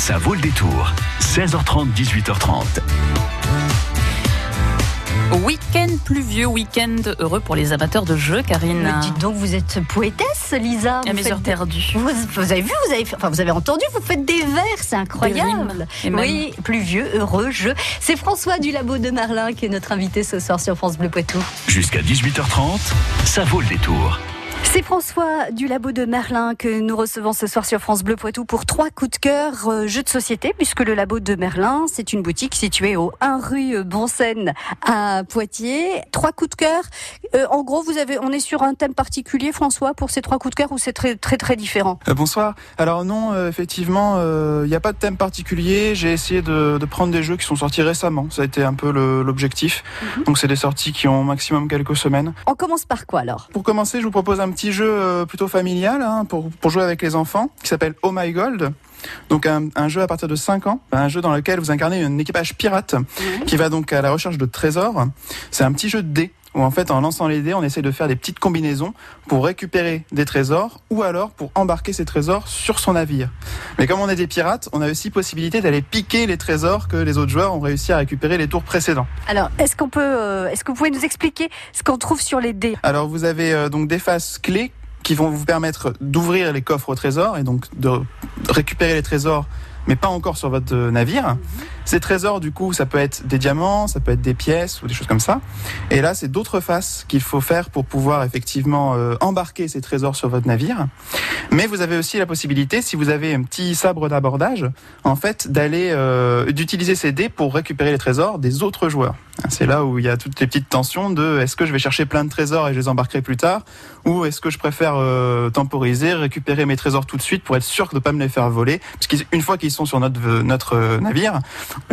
Ça vaut le détour. 16h30, 18h30. Week-end pluvieux, week-end heureux pour les amateurs de jeux, Karine. Mais dites donc, vous êtes poétesse, Lisa. À Vous mes heures perdues. Vous, vous avez vu, vous avez, fait- enfin, vous avez entendu, vous faites des vers, c'est incroyable. Oui, pluvieux, heureux, jeu. C'est François du Labo de Merlin qui est notre invité ce soir sur France Bleu Poitou. Jusqu'à 18h30, ça vaut le détour. C'est François du Labo de Merlin que nous recevons ce soir sur France Bleu Poitou pour trois coups de cœur euh, jeux de société, puisque le Labo de Merlin, c'est une boutique située au 1 rue Bonsen à Poitiers. Trois coups de cœur. Euh, en gros, vous avez, on est sur un thème particulier, François, pour ces trois coups de cœur, ou c'est très très très différent? Euh, bonsoir. Alors non, euh, effectivement, il n'y a pas de thème particulier. J'ai essayé de, de prendre des jeux qui sont sortis récemment. Ça a été un peu l'objectif. Donc c'est des sorties qui ont maximum quelques semaines. On commence par quoi alors? Pour commencer, je vous propose un petit jeu euh, plutôt familial hein, pour, pour jouer avec les enfants qui s'appelle Oh My Gold. Donc un, un jeu à partir de 5 ans, un jeu dans lequel vous incarnez un équipage pirate qui va donc à la recherche de trésors. C'est un petit jeu de dés où en fait en lançant les dés, on essaie de faire des petites combinaisons pour récupérer des trésors ou alors pour embarquer ces trésors sur son navire. Mais comme on est des pirates, on a aussi possibilité d'aller piquer les trésors que les autres joueurs ont réussi à récupérer les tours précédents. Alors, est-ce qu'on peut, euh, est-ce que vous pouvez nous expliquer ce qu'on trouve sur les dés? Alors vous avez euh, donc des faces clés qui vont vous permettre d'ouvrir les coffres au trésor et donc de récupérer les trésors mais pas encore sur votre navire. Ces trésors, du coup, ça peut être des diamants, ça peut être des pièces ou des choses comme ça. Et là, c'est d'autres faces qu'il faut faire pour pouvoir effectivement euh, embarquer ces trésors sur votre navire. Mais vous avez aussi la possibilité, si vous avez un petit sabre d'abordage, en fait, d'aller euh, d'utiliser ces dés pour récupérer les trésors des autres joueurs. C'est là où il y a toutes les petites tensions de est-ce que je vais chercher plein de trésors et je les embarquerai plus tard, ou est-ce que je préfère euh, temporiser, récupérer mes trésors tout de suite pour être sûr de ne pas me les faire voler, parce qu'une fois qu'ils sont sur notre notre euh, navire,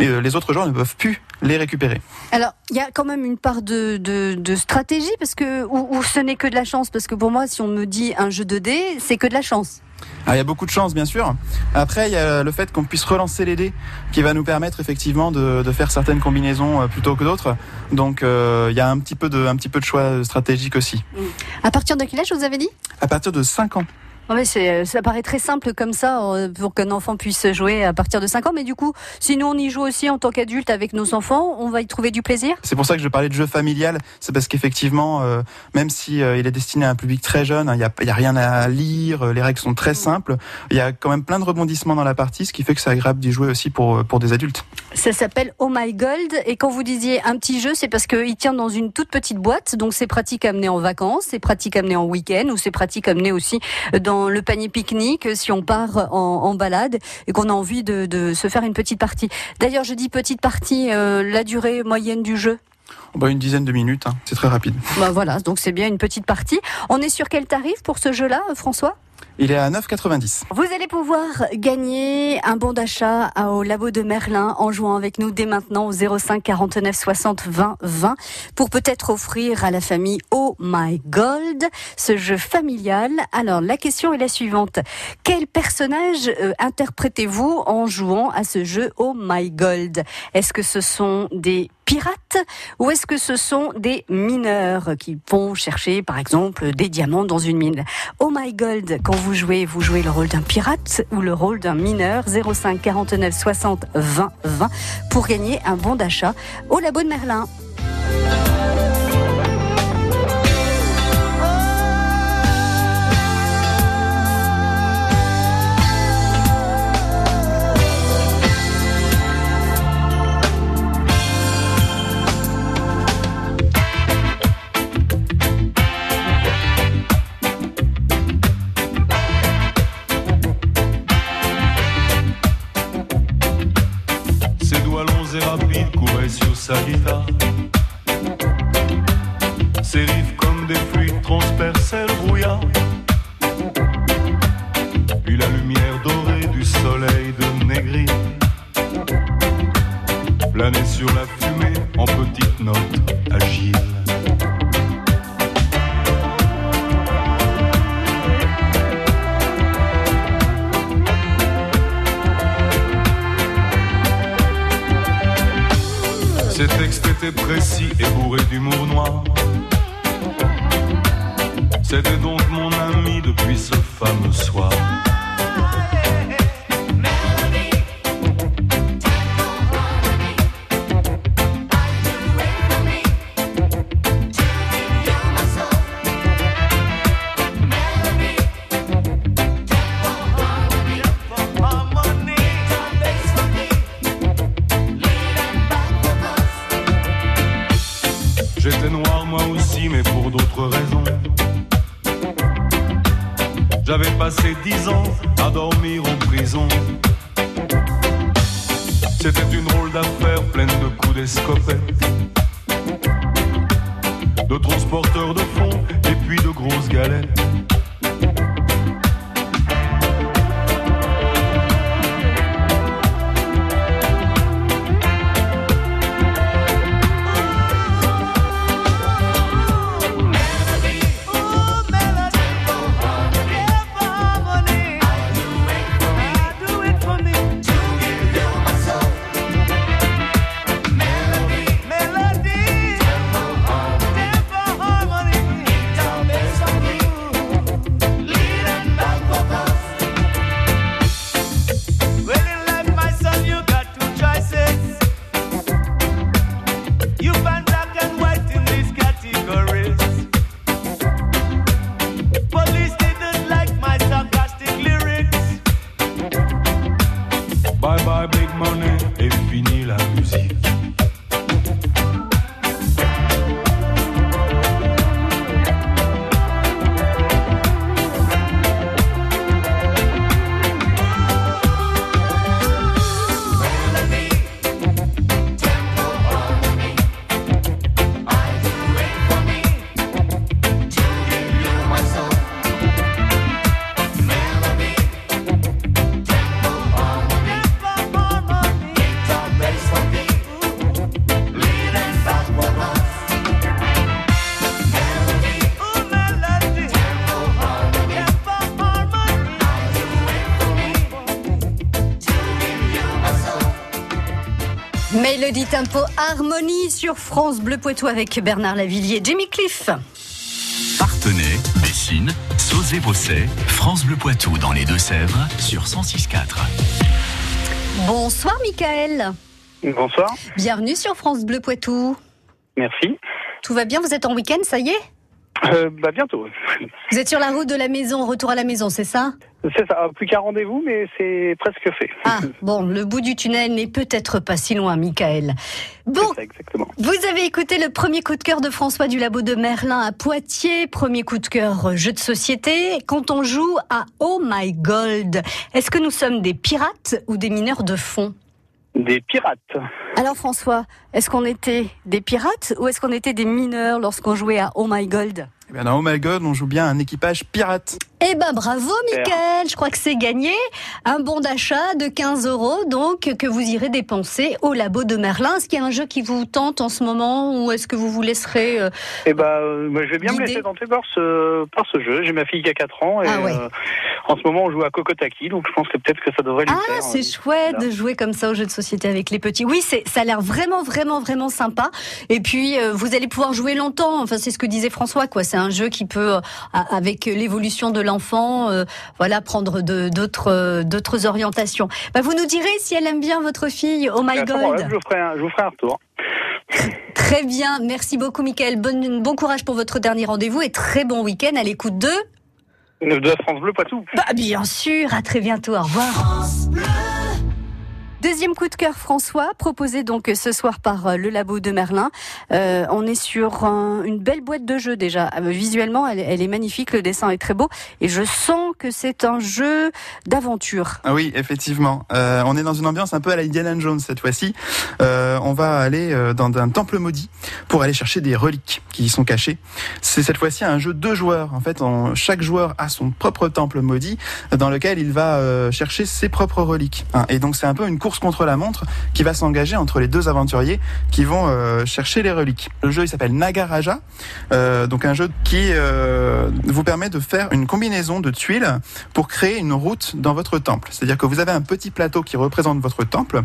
euh, les autres joueurs ne peuvent plus les récupérer. Alors, il y a quand même une part de, de, de stratégie parce que ou, ou ce n'est que de la chance parce que pour moi, si on me dit un jeu de dés, c'est que de la chance. Alors, il y a beaucoup de chance, bien sûr. Après, il y a le fait qu'on puisse relancer les dés, qui va nous permettre effectivement de, de faire certaines combinaisons euh, plutôt que d'autres. Donc, euh, il y a un petit peu de, un petit peu de choix stratégique aussi. À partir de quel âge vous avez dit? À partir de 5 ans. Ouais, c'est, ça paraît très simple comme ça euh, pour qu'un enfant puisse jouer à partir de 5 ans. Mais du coup, si nous on y joue aussi en tant qu'adulte avec nos enfants, on va y trouver du plaisir? C'est pour ça que je parlais de jeu familial. C'est parce qu'effectivement, euh, même si euh, il est destiné à un public très jeune, hein, il n'y a, a rien à lire, euh, les règles sont très simples. Il y a quand même plein de rebondissements dans la partie, ce qui fait que c'est agréable d'y jouer aussi pour, euh, pour des adultes. Ça s'appelle Oh My Gold. Et quand vous disiez un petit jeu, c'est parce qu'il tient dans une toute petite boîte. Donc c'est pratique à amener en vacances, c'est pratique à amener en week-end ou c'est pratique à amener aussi dans le panier pique-nique si on part en, en balade et qu'on a envie de, de se faire une petite partie. D'ailleurs, je dis petite partie, euh, la durée moyenne du jeu. Bah, une dizaine de minutes, hein, c'est très rapide. Bah voilà, donc c'est bien une petite partie. On est sur quel tarif pour ce jeu-là, François? Il est à 9,90. Vous allez pouvoir gagner un bon d'achat au labo de Merlin en jouant avec nous dès maintenant au 05 49 60 20 20 pour peut-être offrir à la famille Oh My Gold ce jeu familial. Alors la question est la suivante. Quel personnage euh, interprétez-vous en jouant à ce jeu Oh My Gold Est-ce que ce sont des pirates ou est-ce que ce sont des mineurs qui vont chercher par exemple des diamants dans une mine? Oh My Gold, quand vous jouez, vous jouez le rôle d'un pirate ou le rôle d'un mineur 05 49 60 20 20 pour gagner un bon d'achat au labo de Merlin. Planait sur la fumée en petites notes agiles. Ses textes étaient précis et bourrés d'humour noir. C'était donc mon ami depuis ce fameux soir. Mélodie Tempo Harmonie sur France Bleu Poitou avec Bernard Lavillier, Jimmy Cliff. Partenay, Bessines, Sauzé-Bosset, France Bleu Poitou dans les Deux-Sèvres sur 106.4. Bonsoir Michael. Bonsoir, Bienvenue sur France Bleu Poitou. merci. Tout va bien, vous êtes en week-end, ça y est? Euh, bah bientôt. Vous êtes sur la route de la maison, retour à la maison, c'est ça? C'est ça, plus qu'un rendez-vous, mais c'est presque fait. Ah, bon, le bout du tunnel n'est peut-être pas si loin, Michael. Bon, ça, exactement. vous avez écouté le premier coup de cœur de François du Labo de Merlin à Poitiers, premier coup de cœur euh, jeu de société, quand on joue à Oh My Gold. Est-ce que nous sommes des pirates ou des mineurs de fond? Des pirates. Alors François, est-ce qu'on était des pirates ou est-ce qu'on était des mineurs lorsqu'on jouait à Oh My Gold? Eh bien, dans Oh My God, on joue bien un équipage pirate. Eh ben bravo Michael, je crois que c'est gagné. Un bon d'achat de 15 euros donc que vous irez dépenser au labo de Merlin. Est-ce qu'il y a un jeu qui vous tente en ce moment ou est-ce que vous vous laisserez euh, Et bah, euh, moi, je vais bien me laisser tenter par ce, par ce jeu. J'ai ma fille qui a 4 ans et Ah ouais. euh, en ce moment on joue à Kokotaki, donc je pense que peut-être que ça devrait lui Ah, plaire. c'est chouette voilà. de jouer comme ça aux jeux de société avec les petits. Oui, c'est ça a l'air vraiment vraiment vraiment sympa. Et puis vous allez pouvoir jouer longtemps. Enfin, c'est ce que disait François quoi. C'est un jeu qui peut avec l'évolution de l'enfant euh, voilà prendre de- d'autres euh, d'autres orientations. Bah, vous nous direz si elle aime bien votre fille. Oh my god. je vous ferai un, je vous ferai un retour. Très bien. Merci beaucoup Mickaël. Bon bon courage pour votre dernier rendez-vous et très bon week-end à l'écoute de De France Bleu Poitou. Bah bien sûr, à très bientôt, au revoir. Deuxième coup de cœur François, proposé donc ce soir par euh, le labo de Merlin. Euh, on est sur un- une belle boîte de jeu déjà. Euh, visuellement, elle, est magnifique, le dessin est très beau et je sens que c'est un jeu d'aventure. Ah oui, effectivement. Euh, on est dans une ambiance un peu à la Indiana Jones cette fois-ci. Euh, on va aller euh, dans un temple maudit pour aller chercher des reliques qui y sont cachées. C'est cette fois-ci un jeu de joueurs. En fait, chaque joueur a son propre temple maudit dans lequel il va chercher ses propres reliques. Hein, et donc c'est un peu une contre la montre qui va s'engager entre les deux aventuriers qui vont euh, chercher les reliques. Le jeu il s'appelle Nagaraja, euh, donc un jeu qui euh, vous permet de faire une combinaison de tuiles pour créer une route dans votre temple. C'est-à-dire que vous avez un petit plateau qui représente votre temple.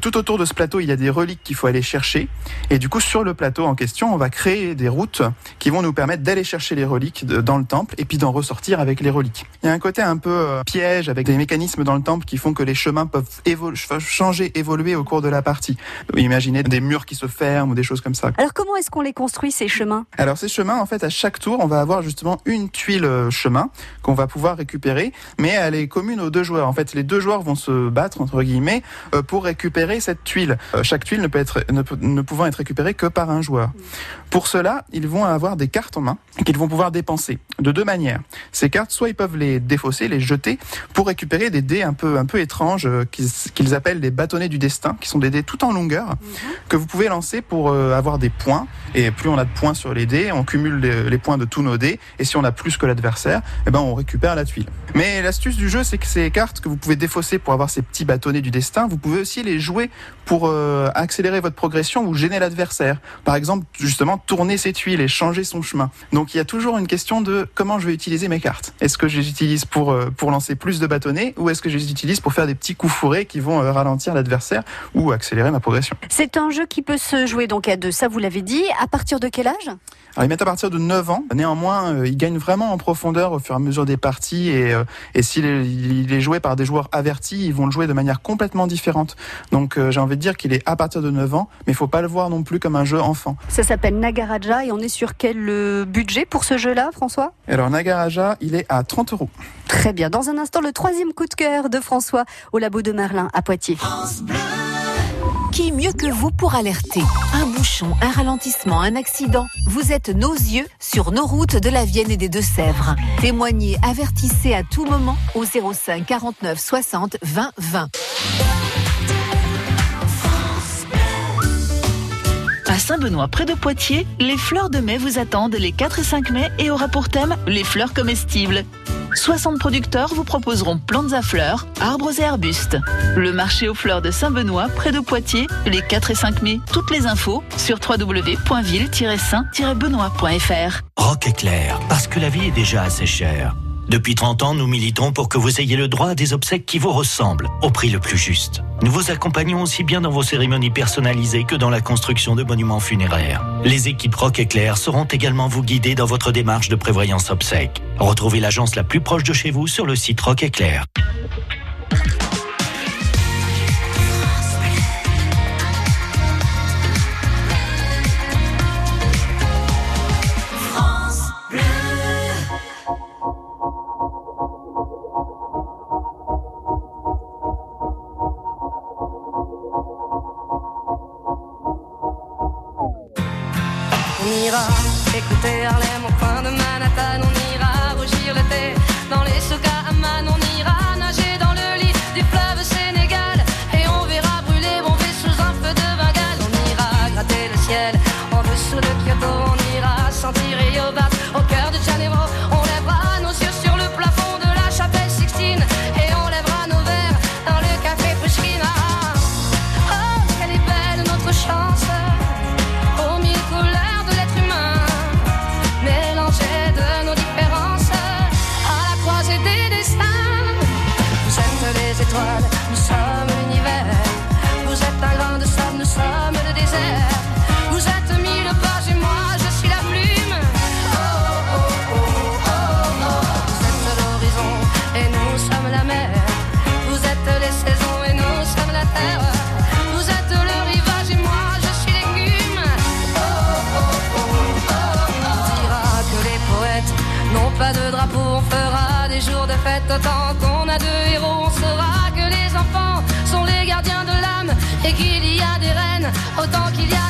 Tout autour de ce plateau, il y a des reliques qu'il faut aller chercher. Et du coup, sur le plateau en question, on va créer des routes qui vont nous permettre d'aller chercher les reliques dans le temple et puis d'en ressortir avec les reliques. Il y a un côté un peu piège avec des mécanismes dans le temple qui font que les chemins peuvent évo- ch- changer, évoluer au cours de la partie. Imaginez des murs qui se ferment ou des choses comme ça. Alors comment est-ce qu'on les construit ces chemins? Alors ces chemins, en fait, à chaque tour, on va avoir justement une tuile euh, chemin qu'on va pouvoir récupérer, mais elle est commune aux deux joueurs. En fait, les deux joueurs vont se battre entre guillemets euh, pour récupérer cette tuile. Euh, Chaque tuile ne peut être ne, peut- ne pouvant être récupérée que par un joueur. Pour cela, ils vont avoir des cartes en main qu'ils vont pouvoir dépenser de deux manières. Ces cartes, soit ils peuvent les défausser, les jeter pour récupérer des dés un peu un peu étranges qu'ils qu'ils appellent les bâtonnets du destin, qui sont des dés tout en longueur que vous pouvez lancer pour euh, avoir des points. Et plus on a de points sur les dés, on cumule les, les points de tous nos dés. Et si on a plus que l'adversaire, eh ben on récupère la tuile. Mais l'astuce du jeu, c'est que ces cartes que vous pouvez défausser pour avoir ces petits bâtonnets du destin, vous pouvez aussi les jouer pour euh, accélérer votre progression ou gêner l'adversaire. Par exemple, justement, tourner ses tuiles et changer son chemin. Donc il y a toujours une question de comment je vais utiliser mes cartes. Est-ce que je les utilise pour, euh, pour lancer plus de bâtonnets ou est-ce que je les utilise pour faire des petits coups fourrés qui vont euh, ralentir l'adversaire ou accélérer ma progression C'est un jeu qui peut se jouer donc à deux, ça vous l'avez dit. À partir de quel âge? Alors, ils mettent à partir de 9 ans. Néanmoins, euh, ils gagnent vraiment en profondeur au fur et à mesure des parties. Et, euh, et s'il est, joué par des joueurs avertis, ils vont le jouer de manière complètement différente. Donc j'ai envie de dire qu'il est à partir de 9 ans, mais il faut pas le voir non plus comme un jeu enfant. Ça s'appelle Nagaraja et on est sur quel budget pour ce jeu-là, François? Alors Nagaraja, il est à 30 euros. Très bien. Dans un instant, le troisième coup de cœur de François au labo de Merlin à Poitiers. Qui mieux que vous pour alerter? Un bouchon, un ralentissement, un accident Vous êtes nos yeux sur nos routes de la Vienne et des Deux-Sèvres. Témoignez, avertissez à tout moment au 05 49 60 20 20. Saint-Benoît, près de Poitiers, les fleurs de mai vous attendent les 4 et 5 mai et aura pour thème les fleurs comestibles. 60 producteurs vous proposeront plantes à fleurs, arbres et arbustes. Le marché aux fleurs de Saint-Benoît, près de Poitiers, les 4 et 5 mai. Toutes les infos sur www.ville-saint-benoît.fr. Rock éclair, parce que la vie est déjà assez chère. Depuis 30 ans, nous militons pour que vous ayez le droit à des obsèques qui vous ressemblent, au prix le plus juste. Nous vous accompagnons aussi bien dans vos cérémonies personnalisées que dans la construction de monuments funéraires. Les équipes Rock Éclair sauront également vous guider dans votre démarche de prévoyance obsèques. Retrouvez l'agence la plus proche de chez vous sur le site Rock Éclair. Dessous de Kyoto, on ira au cœur autant qu'on a de héros. On saura que les enfants sont les gardiens de l'âme et qu'il y a des reines autant qu'il y a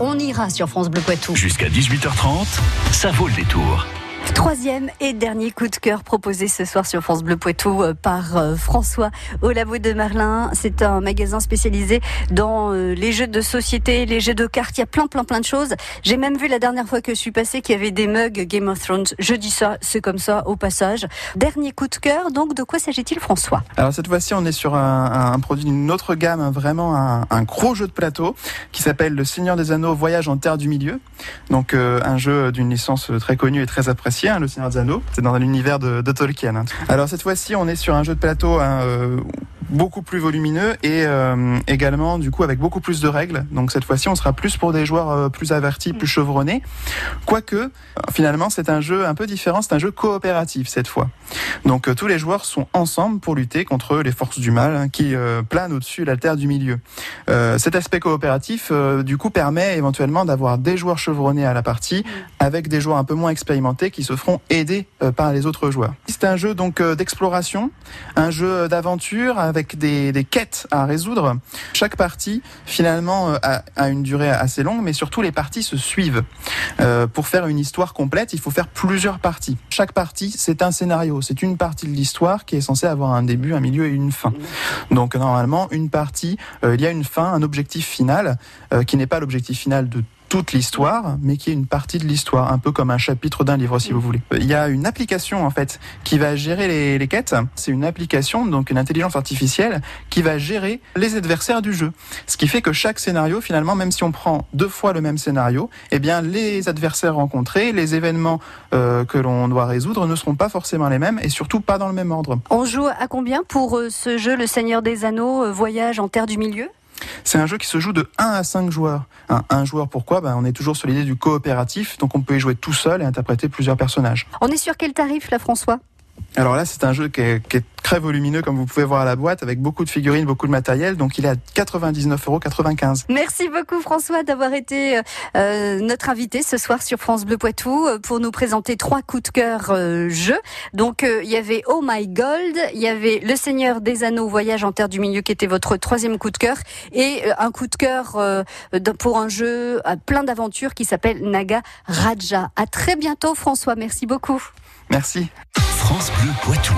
On ira sur France Bleu Poitou. Jusqu'à 18h30, ça vaut le détour. Troisième et dernier coup de cœur proposé ce soir sur France Bleu Poitou euh, par euh, François au Labo de Merlin. C'est un magasin spécialisé dans euh, les jeux de société, les jeux de cartes. Il y a plein, plein, plein de choses. J'ai même vu la dernière fois que je suis passée qu'il y avait des mugs Game of Thrones. Je dis ça, c'est comme ça au passage. Dernier coup de cœur. Donc, de quoi s'agit-il, François? Alors cette fois-ci, on est sur un, produit d'une autre gamme, hein, vraiment un, gros jeu de plateau qui s'appelle Le Seigneur des Anneaux Voyage en Terre du Milieu. Donc un jeu d'une licence très connue et très appréciée Le Seigneur des. C'est dans l'univers de, de, Tolkien. Hein. Alors cette fois-ci, on est sur un jeu de plateau hein, euh, beaucoup plus volumineux et euh, également du coup avec beaucoup plus de règles. Donc cette fois-ci, on sera plus pour des joueurs euh, plus avertis, plus chevronnés. Quoique, finalement, c'est un jeu un peu différent. C'est un jeu coopératif cette fois. Donc euh, tous les joueurs sont ensemble pour lutter contre les forces du mal hein, qui euh, planent au-dessus de la terre du milieu. Euh, cet aspect coopératif, du coup, permet éventuellement d'avoir des joueurs chevronnés à la partie avec des joueurs un peu moins expérimentés qui se feront aider par les autres joueurs. C'est un jeu donc d'exploration, un jeu d'aventure des, des, quêtes à résoudre. Chaque partie, finalement, a, a, une durée assez longue, mais surtout les parties se suivent. Euh, pour faire une histoire complète, il faut faire plusieurs parties. Chaque partie, c'est un scénario, c'est une partie de l'histoire qui est censée avoir un début, un milieu et une fin. Donc normalement, une partie, euh, il y a une fin, un objectif final, euh, qui n'est pas l'objectif final de toute l'histoire, mais qui est une partie de l'histoire, un peu comme un chapitre d'un livre, si vous voulez. Il y a une application en fait qui va gérer les, les quêtes. C'est une application, donc une intelligence artificielle, qui va gérer les adversaires du jeu. Ce qui fait que chaque scénario, finalement, même si on prend deux fois le même scénario, eh bien les adversaires rencontrés, les événements euh, que l'on doit résoudre ne seront pas forcément les mêmes et surtout pas dans le même ordre. On joue à combien pour euh, ce jeu, Le Seigneur des Anneaux, euh, Voyage en Terre du Milieu? C'est un jeu qui se joue de 1 à 5 joueurs. Un, un joueur, pourquoi? Ben, On est toujours sur l'idée du coopératif, donc on peut y jouer tout seul et interpréter plusieurs personnages. On est sur quel tarif là, François? Alors là, c'est un jeu qui est, très volumineux, comme vous pouvez voir à la boîte, avec beaucoup de figurines, beaucoup de matériel. Donc il est à 99,95 euros. Merci beaucoup François d'avoir été euh, notre invité ce soir sur France Bleu Poitou euh, pour nous présenter trois coups de cœur euh, jeux. Donc il y avait Oh My Gold, il y avait Le Seigneur des Anneaux Voyage en Terre du Milieu qui était votre troisième coup de cœur et un coup de cœur pour un jeu plein d'aventures qui s'appelle Naga Raja. À très bientôt François, merci beaucoup. Merci. France Bleu Poitou.